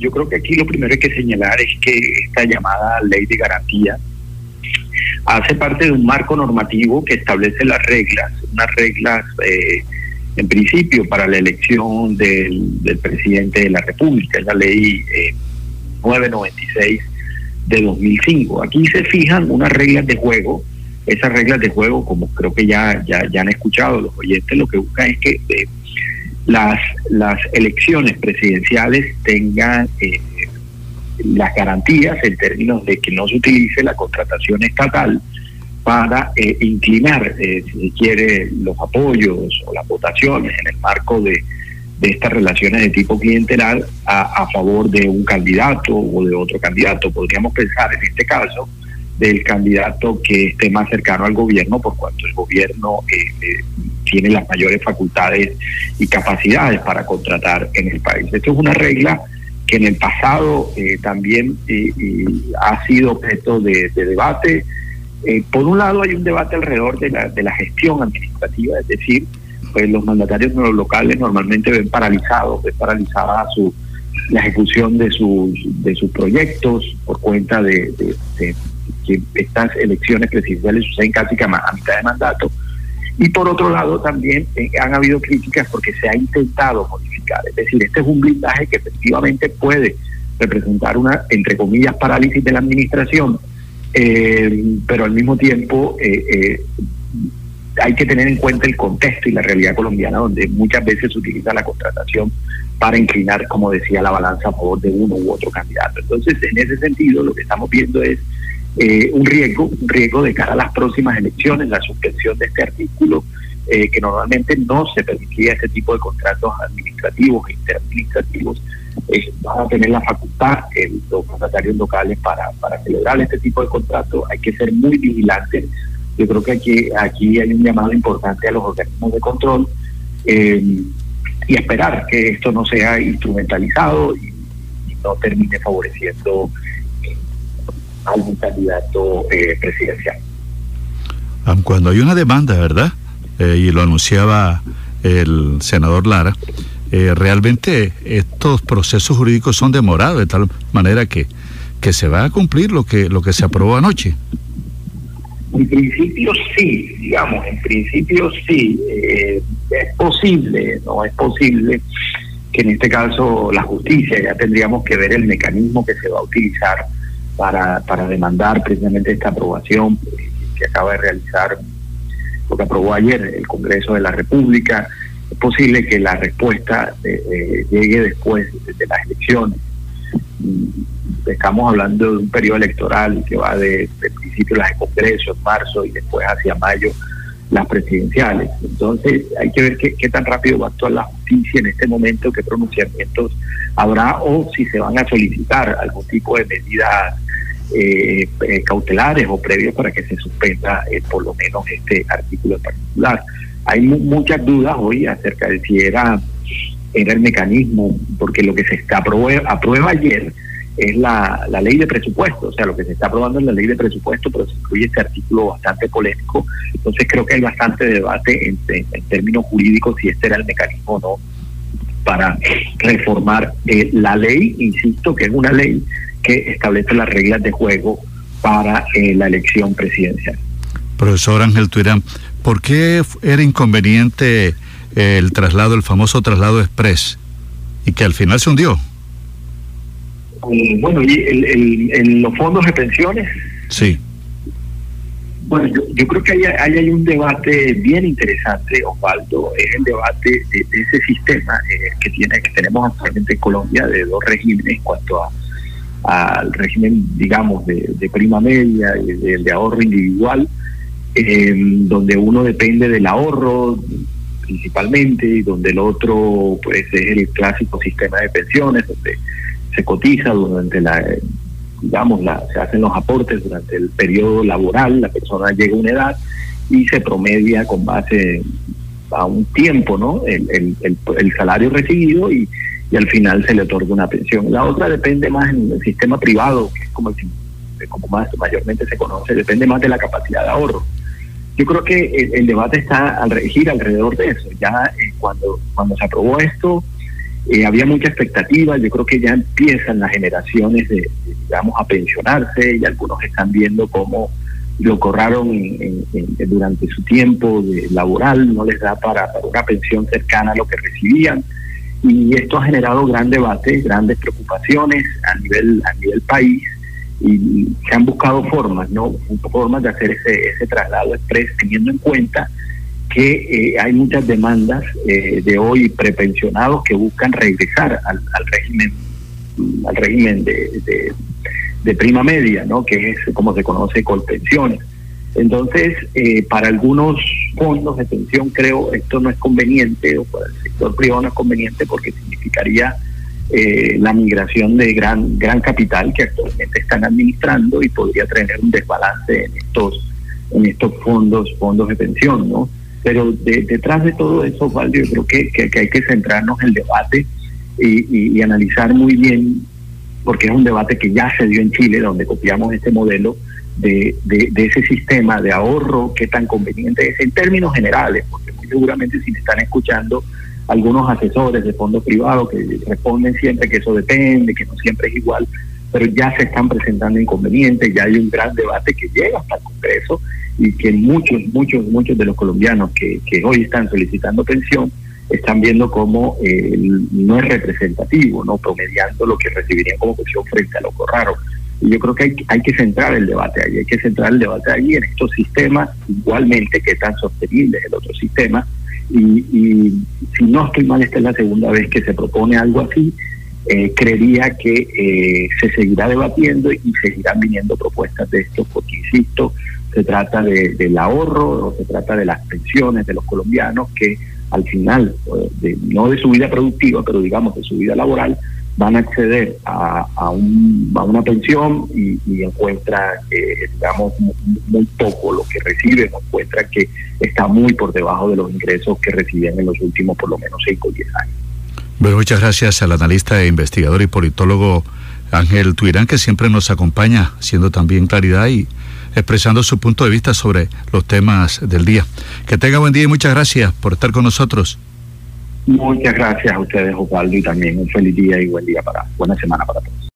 yo creo que aquí lo primero que hay que señalar es que esta llamada ley de garantía hace parte de un marco normativo que establece las reglas, unas reglas eh, en principio para la elección del, del, presidente de la República, es la ley 996 de 2005. Aquí se fijan unas reglas de juego esas reglas de juego, como creo que ya, ya, ya han escuchado los oyentes, lo que buscan es que eh, las, las elecciones presidenciales tengan eh, las garantías en términos de que no se utilice la contratación estatal para eh, inclinar, si quiere, los apoyos o las votaciones en el marco de, de estas relaciones de tipo clientelar a, a favor de un candidato o de otro candidato. Podríamos pensar en este caso del candidato que esté más cercano al gobierno, por cuanto el gobierno eh, eh, tiene las mayores facultades y capacidades para contratar en el país. Esto es una regla que en el pasado eh, también ha sido objeto de, debate. por un lado hay un debate alrededor de la, de la gestión administrativa, es decir, pues los mandatarios locales normalmente ven paralizados, ven paralizada su la ejecución de sus de sus proyectos por cuenta de, que estas elecciones presidenciales suceden casi que a, mitad de mandato. Y por otro lado también eh, han habido críticas porque se ha intentado modificar. Es decir, este es un blindaje que efectivamente puede representar una, entre comillas, parálisis de la administración, eh, pero al mismo tiempo eh, hay que tener en cuenta el contexto y la realidad colombiana, donde muchas veces se utiliza la contratación para inclinar, como decía, la balanza a favor de uno u otro candidato. Entonces, en ese sentido, lo que estamos viendo es eh, un riesgo, un riesgo de cara a las próximas elecciones, la suspensión de este artículo, eh, que normalmente no se permitía este tipo de contratos administrativos e interadministrativos, eh, van a tener la facultad los mandatarios locales para, para celebrar este tipo de contratos. Hay que ser muy vigilantes. Yo creo que aquí, aquí hay un llamado importante a los organismos de control y esperar que esto no sea instrumentalizado y no termine favoreciendo algún candidato eh, presidencial. Cuando hay una demanda, ¿verdad? Eh, y lo anunciaba el senador Lara, eh, realmente estos procesos jurídicos son demorados de tal manera que, que se va a cumplir lo que, lo que se aprobó anoche. En principio sí, digamos, en principio sí. es posible, no es posible que en este caso la justicia, ya tendríamos que ver el mecanismo que se va a utilizar para, para demandar precisamente esta aprobación que acaba de realizar, lo que aprobó ayer el Congreso de la República. Es posible que la respuesta eh, eh, llegue después de, las elecciones. Mm, estamos hablando de un periodo electoral que va de, de principio las de Congreso en marzo y después hacia mayo las presidenciales. Entonces hay que ver qué, qué, tan rápido va a actuar la justicia en este momento, qué pronunciamientos habrá o si se van a solicitar algún tipo de medidas eh, eh, cautelares o previos para que se suspenda eh, por lo menos este artículo en particular. Hay muchas dudas hoy acerca de si era, era el mecanismo, porque lo que se está aprueba, ayer es la, la ley de presupuesto, o sea, lo que se está aprobando es la ley de presupuesto, pero se incluye este artículo bastante polémico, entonces creo que hay bastante debate en, en, términos jurídicos si este era el mecanismo o no para reformar eh, la ley, insisto, que es una ley que establece las reglas de juego para eh, la elección presidencial. Profesor Ángel Tuirán, ¿por qué era inconveniente eh, el traslado, el famoso traslado express, y que al final se hundió? Mm, bueno, y el, el, los fondos de pensiones. Sí. Bueno, yo, yo creo que hay, hay, un debate bien interesante, Osvaldo, es el debate de, ese sistema eh, que tiene que tenemos actualmente en Colombia de dos regímenes en cuanto a al régimen, digamos, de, prima media y de, ahorro individual, eh, donde uno depende del ahorro principalmente y donde el otro pues es el clásico sistema de pensiones donde se cotiza durante la digamos la, se hacen los aportes durante el periodo laboral la persona llega a una edad y se promedia con base a un tiempo no el, el, el salario recibido y y al final se le otorga una pensión. La otra depende más en el sistema privado, que es como, el, como más mayormente se conoce, depende más de la capacidad de ahorro. Yo creo que el, debate está al regir alrededor de eso. Ya eh, cuando, cuando se aprobó esto, Eh, había mucha expectativa, yo creo que ya empiezan las generaciones de, digamos, a pensionarse y algunos están viendo cómo lo corraron durante su tiempo de laboral, no les da para, una pensión cercana a lo que recibían. Y esto ha generado gran debate, grandes preocupaciones a nivel, a nivel país y se han buscado formas, ¿no? Formas de hacer ese, ese traslado express teniendo en cuenta que eh, hay muchas demandas eh, de hoy prepensionados que buscan regresar al, régimen al régimen de, de, prima media, ¿no? que es como se conoce pensiones. Entonces, eh, para algunos fondos de pensión creo esto no es conveniente, o para el sector privado no es conveniente porque significaría la migración de gran gran capital que actualmente están administrando y podría tener un desbalance en estos en estos fondos fondos de pensión, ¿no? Pero detrás de todo eso, Osvaldo, yo creo que, hay que centrarnos en el debate y, analizar muy bien, porque es un debate que ya se dio en Chile, donde copiamos este modelo de, ese sistema de ahorro, qué tan conveniente es en términos generales, porque muy seguramente si me están escuchando algunos asesores de fondos privados que responden siempre que eso depende, que no siempre es igual, pero ya se están presentando inconvenientes, ya hay un gran debate que llega hasta el Congreso y que muchos, muchos, muchos de los colombianos que, que hoy están solicitando pensión están viendo como eh, no es representativo, no promediando lo que recibirían como pensión frente a lo raro. Y yo creo que hay, hay que centrar el debate ahí, hay que centrar el debate ahí en estos sistemas, igualmente que tan sostenible es el otro sistema. Y, si no estoy mal, esta es la segunda vez que se propone algo así. Eh, creería que eh, se seguirá debatiendo y seguirán viniendo propuestas de esto, porque insisto, se trata de, del ahorro o se trata de las pensiones de los colombianos que al final, de, no de su vida productiva, pero digamos de su vida laboral, van a acceder a, a, un, a una pensión y, encuentra, digamos, muy, poco lo que reciben, encuentra que está muy por debajo de los ingresos que reciben en los últimos por lo menos 5 o 10 años. Bueno, muchas gracias al analista e investigador y politólogo Ángel Tuirán, que siempre nos acompaña, haciendo también claridad y expresando su punto de vista sobre los temas del día. Que tenga buen día y muchas gracias por estar con nosotros. Muchas gracias a ustedes, Osvaldo, y también un feliz día y buen día para, buena semana para todos.